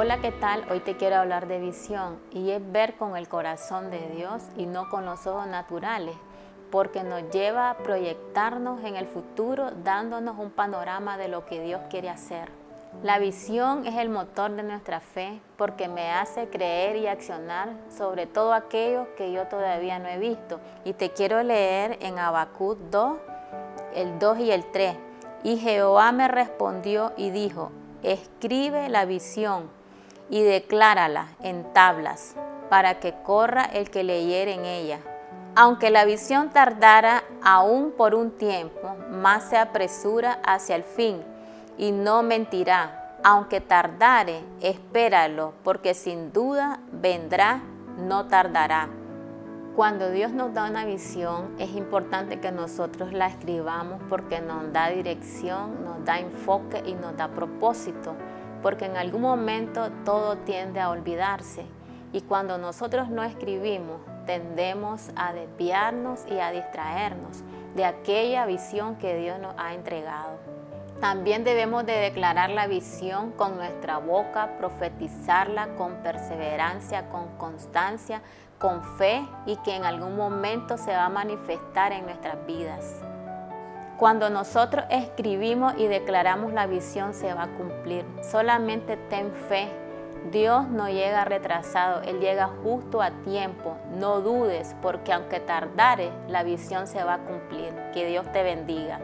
Hola, ¿qué tal? Hoy te quiero hablar de visión y es ver con el corazón de Dios y no con los ojos naturales, porque nos lleva a proyectarnos en el futuro dándonos un panorama de lo que Dios quiere hacer. La visión es el motor de nuestra fe porque me hace creer y accionar sobre todo aquello que yo todavía no he visto. Y te quiero leer en Habacuc 2, el 2 y el 3. Y Jehová me respondió y dijo, escribe la visión y declárala en tablas para que corra el que leyere en ella. Aunque la visión tardara aún por un tiempo, más se apresura hacia el fin y no mentirá. Aunque tardare, espéralo, porque sin duda vendrá, no tardará. Cuando Dios nos da una visión, es importante que nosotros la escribamos porque nos da dirección, nos da enfoque y nos da propósito, porque en algún momento todo tiende a olvidarse. Y cuando nosotros no escribimos, tendemos a desviarnos y a distraernos de aquella visión que Dios nos ha entregado. También debemos de declarar la visión con nuestra boca, profetizarla con perseverancia, con constancia, con fe y que en algún momento se va a manifestar en nuestras vidas. Cuando nosotros escribimos y declaramos la visión se va a cumplir. Solamente ten fe. Dios no llega retrasado, Él llega justo a tiempo. No dudes porque aunque tardare, la visión se va a cumplir. Que Dios te bendiga.